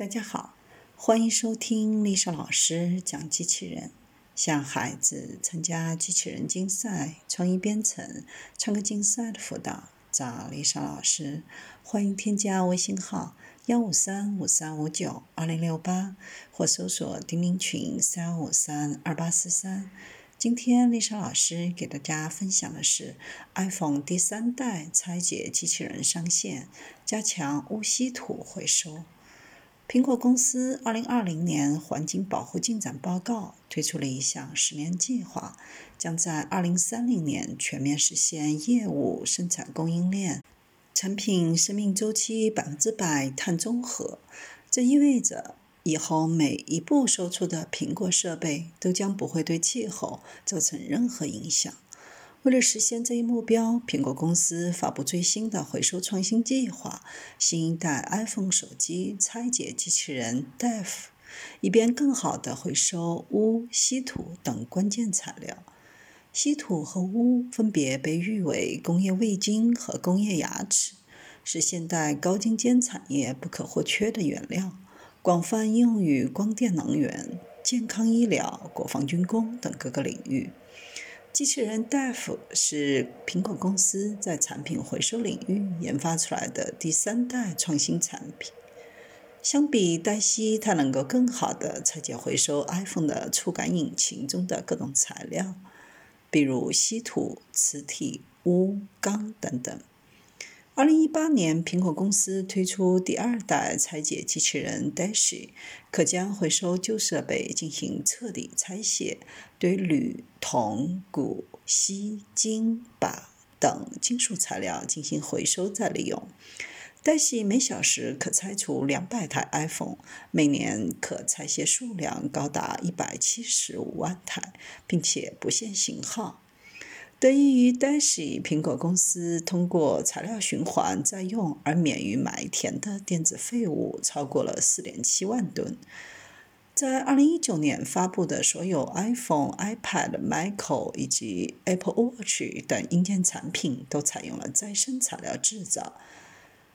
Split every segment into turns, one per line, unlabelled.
大家好，欢迎收听丽莎老师讲机器人。向孩子参加机器人竞赛、创意编程、创客竞赛的辅导，找丽莎老师。欢迎添加微信号幺五三五三五九二零六八，或搜索钉钉群三五三二八四三。今天丽莎老师给大家分享的是 iPhone 第三代拆解机器人上线，加强钨稀土回收。苹果公司二零二零年环境保护进展报告推出了一项十年计划，将在二零三零年全面实现业务、生产供应链、产品生命周期百分之百碳中和。这意味着以后每一部售出的苹果设备都将不会对气候造成任何影响。为了实现这一目标，苹果公司发布最新的回收创新计划——新一代 iPhone 手机拆解机器人 DAF，以便更好地回收钨、稀土等关键材料。稀土和钨分别被誉为工业味精和工业牙齿，是现代高精尖产业不可或缺的原料，广泛应用于光电能源、健康医疗、国防军工等各个领域。机器人 DAF 是苹果公司在产品回收领域研发出来的第三代创新产品。相比黛西，它能够更好地拆解回收 iPhone 的触感引擎中的各种材料，比如稀土、磁体、钨、钢等等。二零一八年，苹果公司推出第二代拆解机器人 Daisy，可将回收旧设备进行彻底拆卸，对铝、铜、钴、锡、金、钯等金属材料进行回收再利用。Daisy 每小时可拆除两百台 iPhone，每年可拆卸数量高达一百七十五万台，并且不限型号。得益于 Daisy，苹果公司通过材料循环再用而免于埋田的电子废物超过了4.7万吨。在2019年发布的所有 iPhone、iPad、Mac 以及 Apple Watch 等硬件产品都采用了再生材料制造，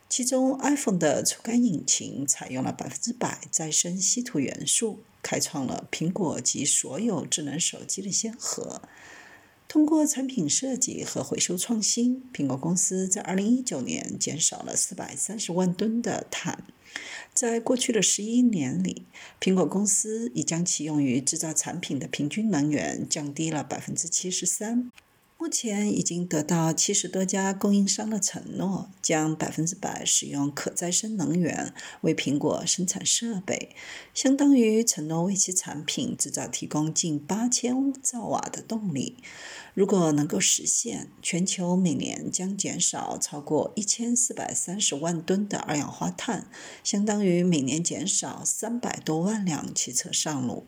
其中 iPhone 的触感引擎采用了百分之百再生稀土元素，开创了苹果及所有智能手机的先河。通过产品设计和回收创新，苹果公司在2019年减少了430万吨的碳。在过去的11年里，苹果公司已将其用于制造产品的平均能源降低了73%。目前已经得到七十多家供应商的承诺，将百分之百使用可再生能源为苹果生产设备，相当于承诺为其产品制造提供近八千兆瓦的动力。如果能够实现，全球每年将减少超过一千四百三十万吨的二氧化碳，相当于每年减少三百多万辆汽车上路。